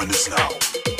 doing this now.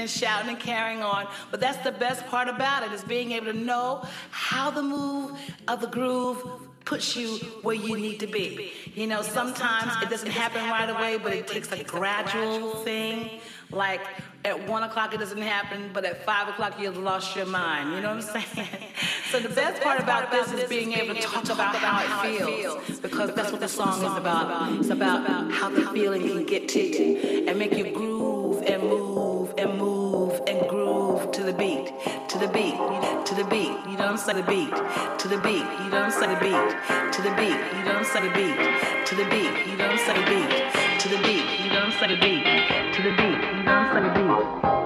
And shouting and carrying on. But that's the best part about it is being able to know how the move of the groove puts you where you need to be. You know, sometimes it doesn't happen right away, but it takes a gradual thing. Like at one o'clock it doesn't happen, but at five o'clock you've lost your mind. You know what I'm saying? So the best part about this is being able to talk about how it feels, because that's what the song is about. It's about how the feeling can get to you and make you groove and move and move and groove to the beat, to the beat, to the beat. You I'm saying? The beat, to the beat. You I'm saying? The beat, to the beat. You I'm saying? The beat, to the beat. You I'm saying? The beat, to the beat. You I'm saying? The beat, to the beat. You know what I'm saying?